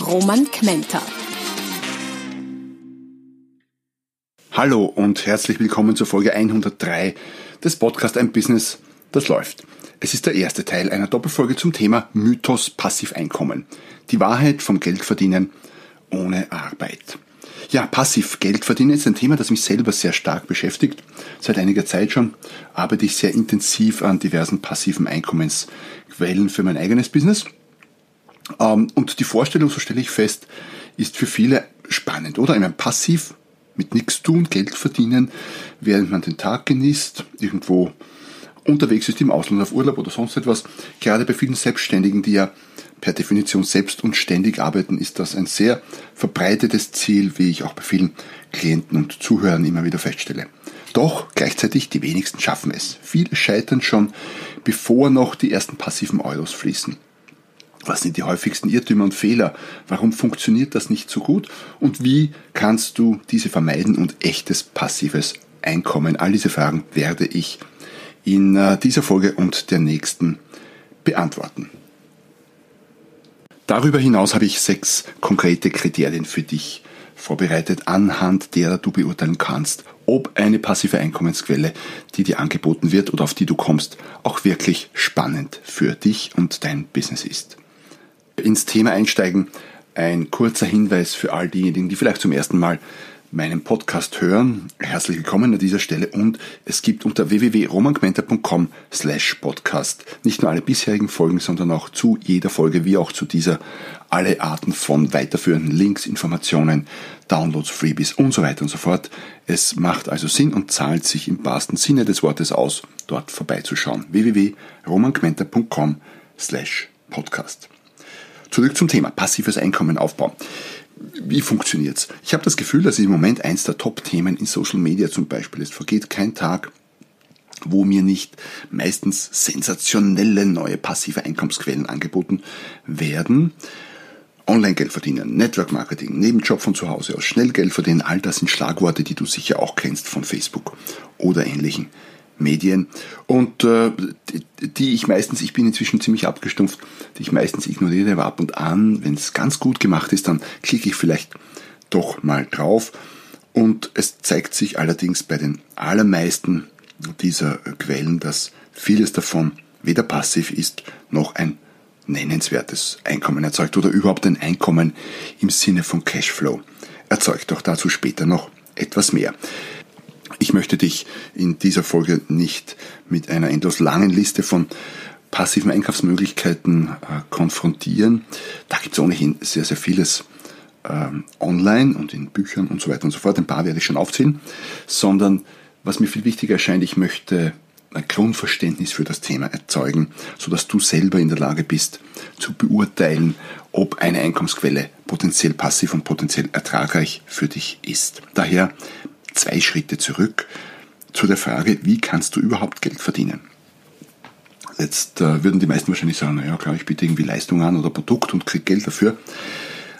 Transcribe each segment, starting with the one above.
Roman Kmenter. Hallo und herzlich willkommen zur Folge 103 des Podcasts Ein Business, das läuft. Es ist der erste Teil einer Doppelfolge zum Thema Mythos Passiveinkommen. Die Wahrheit vom Geldverdienen ohne Arbeit. Ja, passiv Geld verdienen ist ein Thema, das mich selber sehr stark beschäftigt. Seit einiger Zeit schon arbeite ich sehr intensiv an diversen passiven Einkommensquellen für mein eigenes Business. Ähm, und die Vorstellung, so stelle ich fest, ist für viele spannend, oder? Meine, passiv mit nichts tun, Geld verdienen, während man den Tag genießt, irgendwo unterwegs ist im Ausland auf Urlaub oder sonst etwas. Gerade bei vielen Selbstständigen, die ja per Definition selbst und ständig arbeiten, ist das ein sehr verbreitetes Ziel, wie ich auch bei vielen Klienten und Zuhörern immer wieder feststelle. Doch gleichzeitig die wenigsten schaffen es. Viele scheitern schon, bevor noch die ersten passiven Euros fließen. Was sind die häufigsten Irrtümer und Fehler? Warum funktioniert das nicht so gut? Und wie kannst du diese vermeiden und echtes passives Einkommen? All diese Fragen werde ich in äh, dieser Folge und der nächsten beantworten. Darüber hinaus habe ich sechs konkrete Kriterien für dich vorbereitet, anhand derer du beurteilen kannst, ob eine passive Einkommensquelle, die dir angeboten wird oder auf die du kommst, auch wirklich spannend für dich und dein Business ist ins Thema einsteigen, ein kurzer Hinweis für all diejenigen, die vielleicht zum ersten Mal meinen Podcast hören. Herzlich willkommen an dieser Stelle und es gibt unter www.romangmenta.com slash podcast nicht nur alle bisherigen Folgen, sondern auch zu jeder Folge wie auch zu dieser alle Arten von weiterführenden Links, Informationen, Downloads, Freebies und so weiter und so fort. Es macht also Sinn und zahlt sich im wahrsten Sinne des Wortes aus, dort vorbeizuschauen. www.romangmenta.com slash podcast. Zurück zum Thema passives Einkommen aufbauen. Wie funktioniert's? Ich habe das Gefühl, dass es im Moment eins der Top-Themen in Social Media zum Beispiel ist. Vergeht kein Tag, wo mir nicht meistens sensationelle neue passive Einkommensquellen angeboten werden. Online-Geld verdienen, Network Marketing, Nebenjob von zu Hause aus, schnell Geld verdienen, all das sind Schlagworte, die du sicher auch kennst von Facebook oder ähnlichen Medien und äh, die, ich meistens, ich bin inzwischen ziemlich abgestumpft, die ich meistens ignoriere, aber ab und an, wenn es ganz gut gemacht ist, dann klicke ich vielleicht doch mal drauf und es zeigt sich allerdings bei den allermeisten dieser Quellen, dass vieles davon weder passiv ist noch ein nennenswertes Einkommen erzeugt oder überhaupt ein Einkommen im Sinne von Cashflow erzeugt. Auch dazu später noch etwas mehr. Ich möchte dich in dieser Folge nicht mit einer endlos langen Liste von passiven Einkaufsmöglichkeiten äh, konfrontieren. Da gibt es ohnehin sehr, sehr vieles ähm, online und in Büchern und so weiter und so fort. Ein paar werde ich schon aufzählen. Sondern was mir viel wichtiger erscheint, ich möchte ein Grundverständnis für das Thema erzeugen, sodass du selber in der Lage bist zu beurteilen, ob eine Einkommensquelle potenziell passiv und potenziell ertragreich für dich ist. Daher zwei Schritte zurück zu der Frage, wie kannst du überhaupt Geld verdienen? Jetzt äh, würden die meisten wahrscheinlich sagen, naja klar, ich biete irgendwie Leistung an oder Produkt und kriege Geld dafür.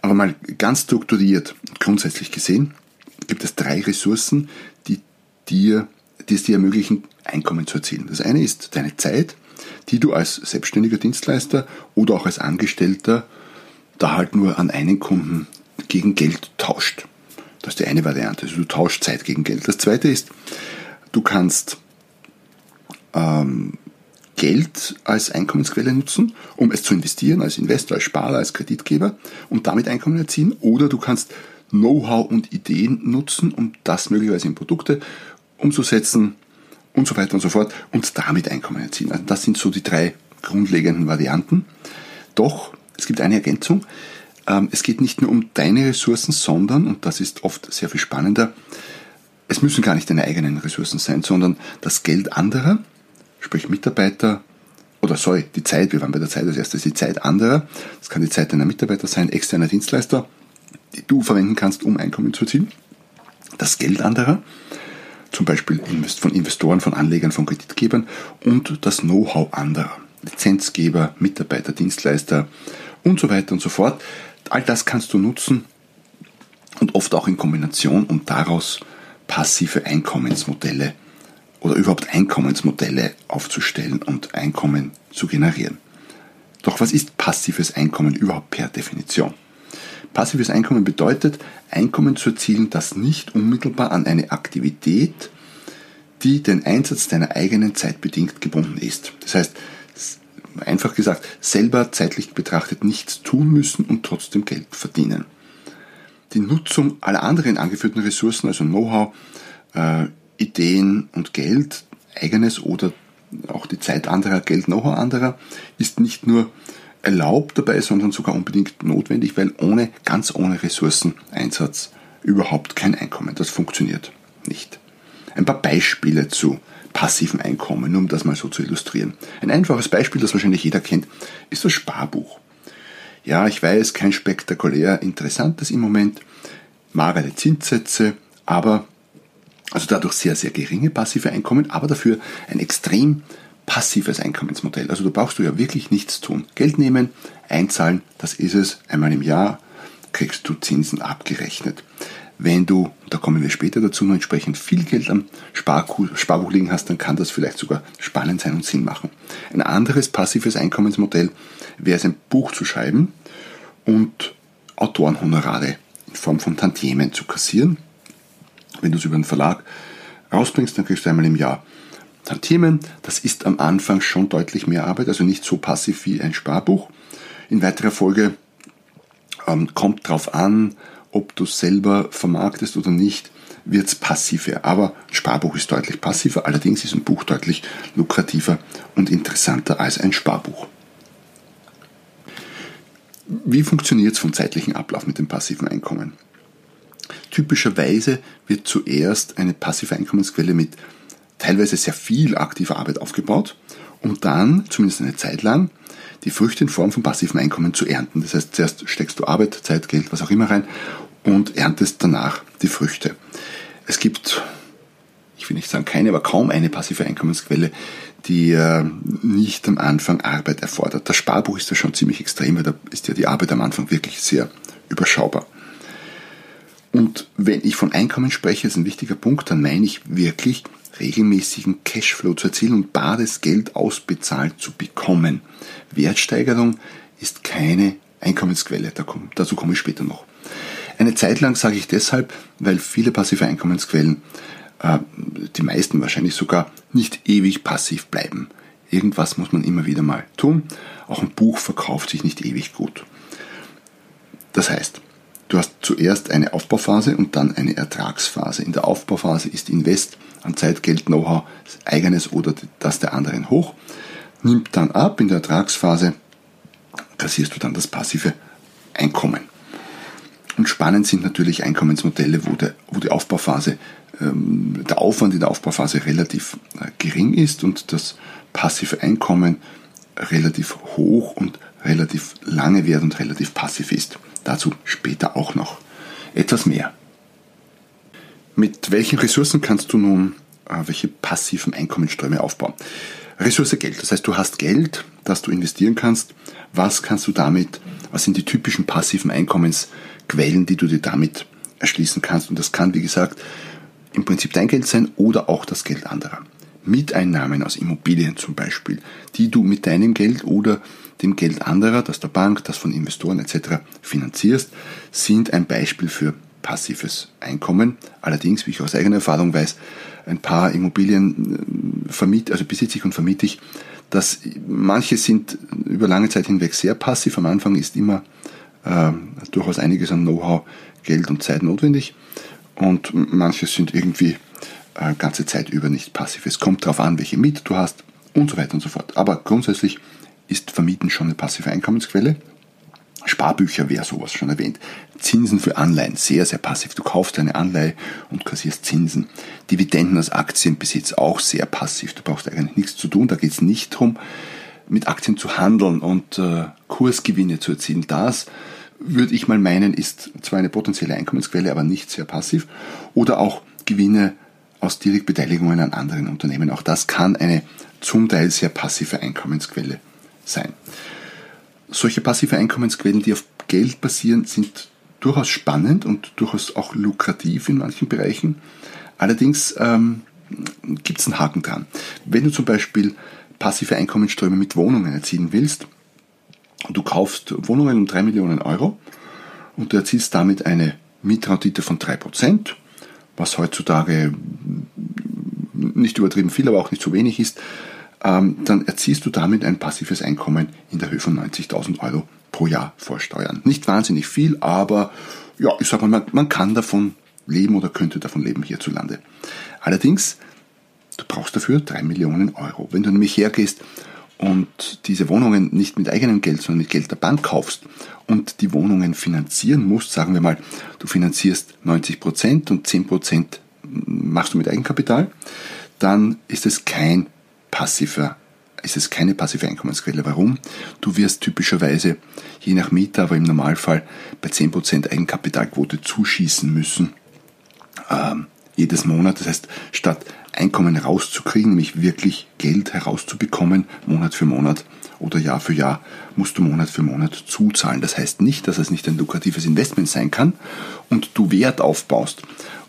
Aber mal ganz strukturiert, grundsätzlich gesehen, gibt es drei Ressourcen, die dir, die es dir ermöglichen, Einkommen zu erzielen. Das eine ist deine Zeit, die du als selbstständiger Dienstleister oder auch als Angestellter da halt nur an einen Kunden gegen Geld tauscht. Das ist die eine Variante. Also du tauschst Zeit gegen Geld. Das zweite ist, du kannst ähm, Geld als Einkommensquelle nutzen, um es zu investieren, als Investor, als Sparer, als Kreditgeber und damit Einkommen erzielen. Oder du kannst Know-how und Ideen nutzen, um das möglicherweise in Produkte umzusetzen und so weiter und so fort und damit Einkommen erzielen. Also das sind so die drei grundlegenden Varianten. Doch, es gibt eine Ergänzung. Ähm, es geht nicht nur um deine Ressourcen, sondern, und das ist oft sehr viel spannender, es müssen gar nicht deine eigenen Ressourcen sein, sondern das Geld anderer, sprich Mitarbeiter oder sorry, die Zeit, wir waren bei der Zeit als erstes, die Zeit anderer, das kann die Zeit deiner Mitarbeiter sein, externer Dienstleister, die du verwenden kannst, um Einkommen zu erzielen, das Geld anderer, zum Beispiel von Investoren, von Anlegern, von Kreditgebern und das Know-how anderer, Lizenzgeber, Mitarbeiter, Dienstleister und so weiter und so fort. All das kannst du nutzen und oft auch in Kombination, um daraus passive Einkommensmodelle oder überhaupt Einkommensmodelle aufzustellen und Einkommen zu generieren. Doch was ist passives Einkommen überhaupt per Definition? Passives Einkommen bedeutet, Einkommen zu erzielen, das nicht unmittelbar an eine Aktivität, die den Einsatz deiner eigenen Zeit bedingt gebunden ist. Das heißt, einfach gesagt, selber zeitlich betrachtet nichts tun müssen und trotzdem Geld verdienen. Die Nutzung aller anderen angeführten Ressourcen, also Know-how, äh, Ideen und Geld, eigenes oder auch die Zeit anderer, Geld, Know-how anderer, ist nicht nur erlaubt dabei, sondern sogar unbedingt notwendig, weil ohne, ganz ohne Ressourceneinsatz überhaupt kein Einkommen. Das funktioniert nicht. Ein paar Beispiele zu passiven Einkommen, nur um das mal so zu illustrieren. Ein einfaches Beispiel, das wahrscheinlich jeder kennt, ist das Sparbuch. Ja, ich weiß, kein spektakulär interessantes im Moment, magere Zinssätze, aber also dadurch sehr, sehr geringe passive Einkommen, aber dafür ein extrem passives Einkommensmodell. Also da brauchst du ja wirklich nichts tun. Geld nehmen, einzahlen, das ist es. Einmal im Jahr kriegst du Zinsen abgerechnet. Wenn du, da kommen wir später dazu, noch entsprechend viel Geld am Sparbuch liegen hast, dann kann das vielleicht sogar spannend sein und Sinn machen. Ein anderes passives Einkommensmodell wäre es, ein Buch zu schreiben und Autorenhonorare in Form von Tantiemen zu kassieren. Wenn du es über einen Verlag rausbringst, dann kriegst du einmal im Jahr Tantiemen. Das ist am Anfang schon deutlich mehr Arbeit, also nicht so passiv wie ein Sparbuch. In weiterer Folge ähm, kommt darauf an, ob du selber vermarktest oder nicht, wird es passiver. Aber ein Sparbuch ist deutlich passiver, allerdings ist ein Buch deutlich lukrativer und interessanter als ein Sparbuch. Wie funktioniert es vom zeitlichen Ablauf mit dem passiven Einkommen? Typischerweise wird zuerst eine passive Einkommensquelle mit teilweise sehr viel aktiver Arbeit aufgebaut, um dann, zumindest eine Zeit lang, die Früchte in Form von passivem Einkommen zu ernten. Das heißt, zuerst steckst du Arbeit, Zeit, Geld, was auch immer rein und erntest danach die Früchte. Es gibt, ich will nicht sagen keine, aber kaum eine passive Einkommensquelle, die äh, nicht am Anfang Arbeit erfordert. Das Sparbuch ist ja schon ziemlich extrem, weil da ist ja die Arbeit am Anfang wirklich sehr überschaubar. Und wenn ich von Einkommen spreche, ist ein wichtiger Punkt, dann meine ich wirklich regelmäßigen Cashflow zu erzielen und bares Geld ausbezahlt zu bekommen. Wertsteigerung ist keine Einkommensquelle, dazu komme ich später noch. Eine Zeit lang sage ich deshalb, weil viele passive Einkommensquellen, äh, die meisten wahrscheinlich sogar, nicht ewig passiv bleiben. Irgendwas muss man immer wieder mal tun. Auch ein Buch verkauft sich nicht ewig gut. Das heißt, hast zuerst eine Aufbauphase und dann eine Ertragsphase. In der Aufbauphase ist Invest an Zeit, Geld, Know-how, eigenes oder das der anderen hoch, nimmt dann ab. In der Ertragsphase kassierst du dann das passive Einkommen. Und spannend sind natürlich Einkommensmodelle, wo, der, wo die Aufbauphase, ähm, der Aufwand in der Aufbauphase relativ äh, gering ist und das passive Einkommen relativ hoch und relativ lange wird und relativ passiv ist. Dazu später auch noch etwas mehr. Mit welchen Ressourcen kannst du nun äh, welche passiven Einkommensströme aufbauen? Ressource Geld, das heißt, du hast Geld, das du investieren kannst. Was kannst du damit, was sind die typischen passiven Einkommensquellen, die du dir damit erschließen kannst? Und das kann, wie gesagt, im Prinzip dein Geld sein oder auch das Geld anderer. Mieteinnahmen aus Immobilien zum Beispiel, die du mit deinem Geld oder dem Geld anderer, das der Bank, das von Investoren etc. finanzierst, sind ein Beispiel für passives Einkommen. Allerdings, wie ich aus eigener Erfahrung weiß, ein paar Immobilien äh, vermiete, also besitze ich und vermiete ich, dass manche sind über lange Zeit hinweg sehr passiv. Am Anfang ist immer äh, durchaus einiges an Know-how, Geld und Zeit notwendig und manche sind irgendwie äh, ganze Zeit über nicht passiv. Es kommt darauf an, welche Miete du hast und so weiter und so fort. Aber grundsätzlich ist Vermieten schon eine passive Einkommensquelle. Sparbücher wäre sowas schon erwähnt. Zinsen für Anleihen, sehr, sehr passiv. Du kaufst eine Anleihe und kassierst Zinsen. Dividenden aus Aktienbesitz, auch sehr passiv. Du brauchst eigentlich nichts zu tun. Da geht es nicht darum, mit Aktien zu handeln und äh, Kursgewinne zu erzielen. Das würde ich mal meinen, ist zwar eine potenzielle Einkommensquelle, aber nicht sehr passiv. Oder auch Gewinne aus Direktbeteiligungen an anderen Unternehmen. Auch das kann eine zum Teil sehr passive Einkommensquelle sein. Solche passive Einkommensquellen, die auf Geld basieren, sind durchaus spannend und durchaus auch lukrativ in manchen Bereichen. Allerdings ähm, gibt es einen Haken dran. Wenn du zum Beispiel passive Einkommensströme mit Wohnungen erzielen willst, du kaufst Wohnungen um 3 Millionen Euro und du erzielst damit eine Mietrendite von 3%, was heutzutage nicht übertrieben viel, aber auch nicht so wenig ist, dann erzielst du damit ein passives Einkommen in der Höhe von 90.000 Euro pro Jahr vor Steuern. Nicht wahnsinnig viel, aber ja, ich sag mal, man, man kann davon leben oder könnte davon leben hierzulande. Allerdings, du brauchst dafür 3 Millionen Euro. Wenn du nämlich hergehst und diese Wohnungen nicht mit eigenem Geld, sondern mit Geld der Bank kaufst und die Wohnungen finanzieren musst, sagen wir mal, du finanzierst 90 Prozent und 10 Prozent machst du mit Eigenkapital, dann ist es kein passiver ist es keine passive Einkommensquelle. Warum? Du wirst typischerweise, je nach Mieter, aber im Normalfall bei 10% Eigenkapitalquote zuschießen müssen. Ähm, jedes Monat. Das heißt, statt Einkommen rauszukriegen, nämlich wirklich Geld herauszubekommen, Monat für Monat oder Jahr für Jahr, musst du Monat für Monat zuzahlen. Das heißt nicht, dass es nicht ein lukratives Investment sein kann und du Wert aufbaust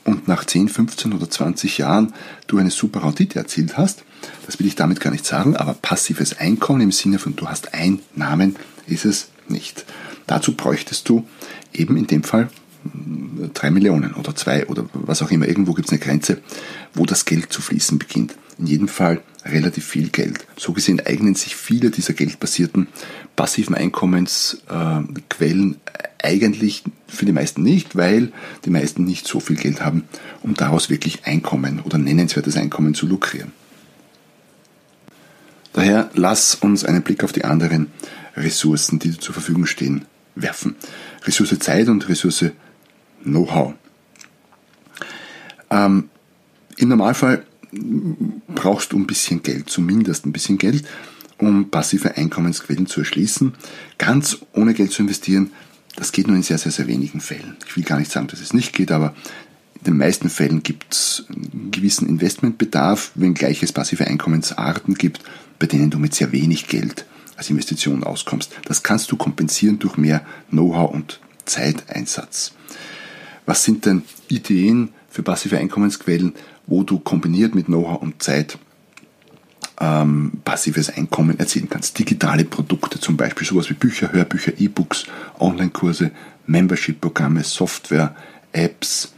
und nach 10, 15 oder 20 Jahren du eine super Rendite erzielt hast, das will ich damit gar nicht sagen, aber passives Einkommen im Sinne von du hast Einnahmen ist es nicht. Dazu bräuchtest du eben in dem Fall hm, drei Millionen oder zwei oder was auch immer. Irgendwo gibt es eine Grenze, wo das Geld zu fließen beginnt. In jedem Fall relativ viel Geld. So gesehen eignen sich viele dieser geldbasierten passiven Einkommensquellen äh, eigentlich für die meisten nicht, weil die meisten nicht so viel Geld haben, um daraus wirklich Einkommen oder nennenswertes Einkommen zu lukrieren. Daher lass uns einen Blick auf die anderen Ressourcen, die dir zur Verfügung stehen, werfen. Ressource Zeit und Ressource Know-how. Ähm, Im Normalfall brauchst du ein bisschen Geld, zumindest ein bisschen Geld, um passive Einkommensquellen zu erschließen. Ganz ohne Geld zu investieren, das geht nur in sehr, sehr, sehr wenigen Fällen. Ich will gar nicht sagen, dass es nicht geht, aber den meisten Fällen gibt es einen gewissen Investmentbedarf, wenngleich es passive Einkommensarten gibt, bei denen du mit sehr wenig Geld als Investition auskommst. Das kannst du kompensieren durch mehr Know-how und Zeiteinsatz. Was sind denn Ideen für passive Einkommensquellen, wo du kombiniert mit Know-how und Zeit ähm, passives Einkommen erzielen kannst? Digitale Produkte zum Beispiel, sowas wie Bücher, Hörbücher, E-Books, Online-Kurse, Membership-Programme, Software, Apps,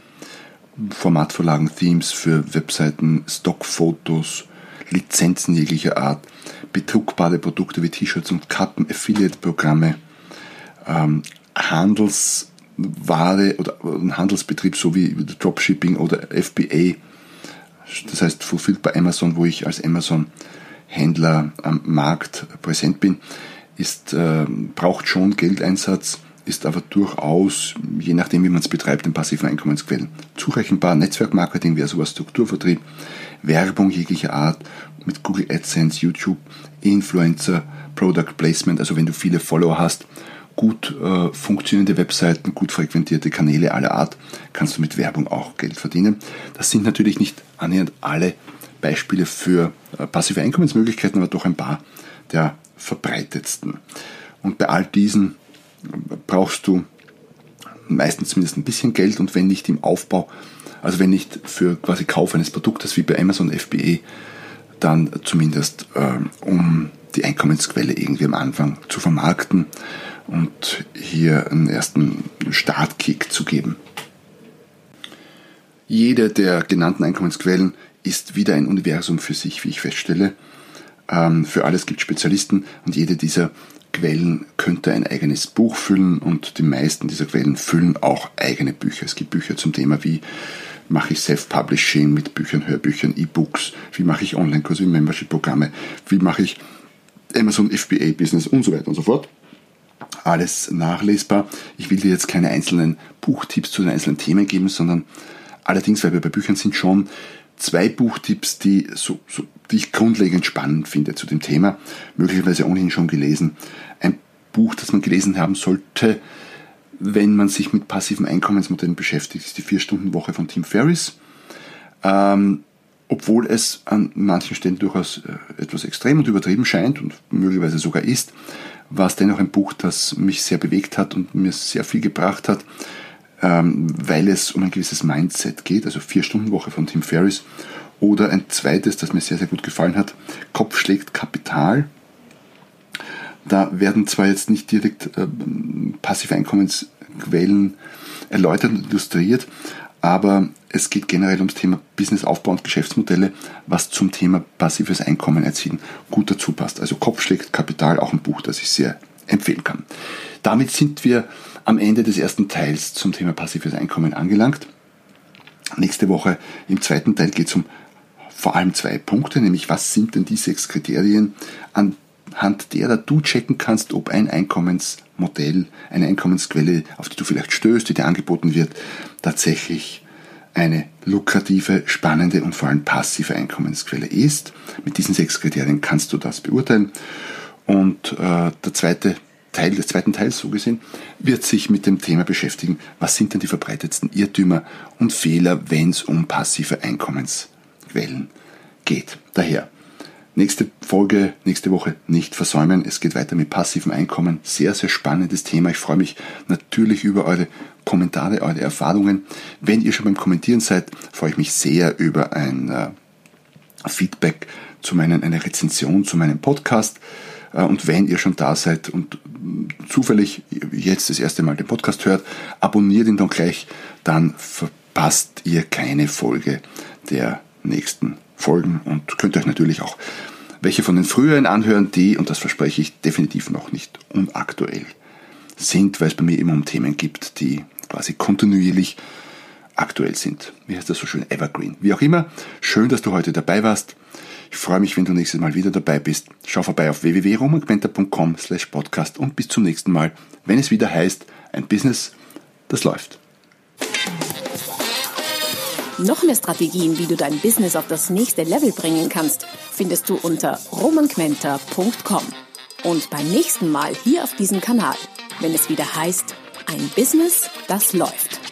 Formatvorlagen, Themes für Webseiten, Stockfotos, Lizenzen jeglicher Art, bedruckbare Produkte wie T-Shirts und Kappen, Affiliate-Programme, ähm, Handelsware oder ein Handelsbetrieb so wie Dropshipping oder FBA, das heißt Fulfilled bei Amazon, wo ich als Amazon-Händler am Markt präsent bin, ist, äh, braucht schon Geldeinsatz ist aber durchaus, je nachdem wie man es betreibt, in passiven Einkommensquellen zurechenbar. Netzwerkmarketing wäre sowas Strukturvertrieb, Werbung jeglicher Art mit Google AdSense, YouTube, Influencer, Product Placement, also wenn du viele Follower hast, gut äh, funktionierende Webseiten, gut frequentierte Kanäle aller Art, kannst du mit Werbung auch Geld verdienen. Das sind natürlich nicht annähernd alle Beispiele für äh, passive Einkommensmöglichkeiten, aber doch ein paar der verbreitetsten. Und bei all diesen brauchst du meistens zumindest ein bisschen Geld und wenn nicht im Aufbau, also wenn nicht für quasi Kauf eines Produktes wie bei Amazon FBA, dann zumindest äh, um die Einkommensquelle irgendwie am Anfang zu vermarkten und hier einen ersten Startkick zu geben. Jede der genannten Einkommensquellen ist wieder ein Universum für sich, wie ich feststelle. Ähm, für alles gibt es Spezialisten und jede dieser Quellen könnte ein eigenes Buch füllen und die meisten dieser Quellen füllen auch eigene Bücher. Es gibt Bücher zum Thema, wie mache ich Self-Publishing mit Büchern, Hörbüchern, E-Books, wie mache ich Online-Kurse, Membership-Programme, wie mache ich Amazon FBA-Business und so weiter und so fort. Alles nachlesbar. Ich will dir jetzt keine einzelnen Buchtipps zu den einzelnen Themen geben, sondern allerdings, weil wir bei Büchern sind, schon zwei Buchtipps, die, so, so, die ich grundlegend spannend finde zu dem Thema, möglicherweise ohnehin schon gelesen. Ein Buch, das man gelesen haben sollte, wenn man sich mit passiven Einkommensmodellen beschäftigt, ist die Vier-Stunden-Woche von Tim Ferriss. Ähm, obwohl es an manchen Stellen durchaus äh, etwas extrem und übertrieben scheint und möglicherweise sogar ist, war es dennoch ein Buch, das mich sehr bewegt hat und mir sehr viel gebracht hat, weil es um ein gewisses Mindset geht, also Vier-Stunden-Woche von Tim Ferriss. Oder ein zweites, das mir sehr, sehr gut gefallen hat, Kopf schlägt Kapital. Da werden zwar jetzt nicht direkt äh, passive Einkommensquellen erläutert und illustriert, aber es geht generell ums Thema Businessaufbau und Geschäftsmodelle, was zum Thema passives Einkommen erzielen gut dazu passt. Also Kopf schlägt Kapital, auch ein Buch, das ich sehr empfehlen kann. Damit sind wir am Ende des ersten Teils zum Thema passives Einkommen angelangt. Nächste Woche im zweiten Teil geht es um vor allem zwei Punkte, nämlich was sind denn die sechs Kriterien, anhand derer du checken kannst, ob ein Einkommensmodell, eine Einkommensquelle, auf die du vielleicht stößt, die dir angeboten wird, tatsächlich eine lukrative, spannende und vor allem passive Einkommensquelle ist. Mit diesen sechs Kriterien kannst du das beurteilen. Und äh, der zweite Teil des zweiten Teils, so gesehen, wird sich mit dem Thema beschäftigen, was sind denn die verbreitetsten Irrtümer und Fehler, wenn es um passive Einkommensquellen geht. Daher, nächste Folge, nächste Woche nicht versäumen. Es geht weiter mit passivem Einkommen. Sehr, sehr spannendes Thema. Ich freue mich natürlich über eure Kommentare, eure Erfahrungen. Wenn ihr schon beim Kommentieren seid, freue ich mich sehr über ein äh, Feedback zu meinen, eine Rezension zu meinem Podcast. Äh, und wenn ihr schon da seid und zufällig jetzt das erste Mal den Podcast hört, abonniert ihn dann gleich, dann verpasst ihr keine Folge der nächsten Folgen und könnt euch natürlich auch welche von den früheren anhören, die, und das verspreche ich, definitiv noch nicht unaktuell sind, weil es bei mir immer um Themen gibt, die quasi kontinuierlich aktuell sind. Wie heißt das so schön? Evergreen. Wie auch immer, schön, dass du heute dabei warst. Ich freue mich, wenn du nächstes Mal wieder dabei bist. Schau vorbei auf www.romangmenta.com slash podcast und bis zum nächsten Mal, wenn es wieder heißt, ein Business, das läuft. Noch mehr Strategien, wie du dein Business auf das nächste Level bringen kannst, findest du unter romanquenter.com. Und beim nächsten Mal hier auf diesem Kanal, wenn es wieder heißt, ein Business, das läuft.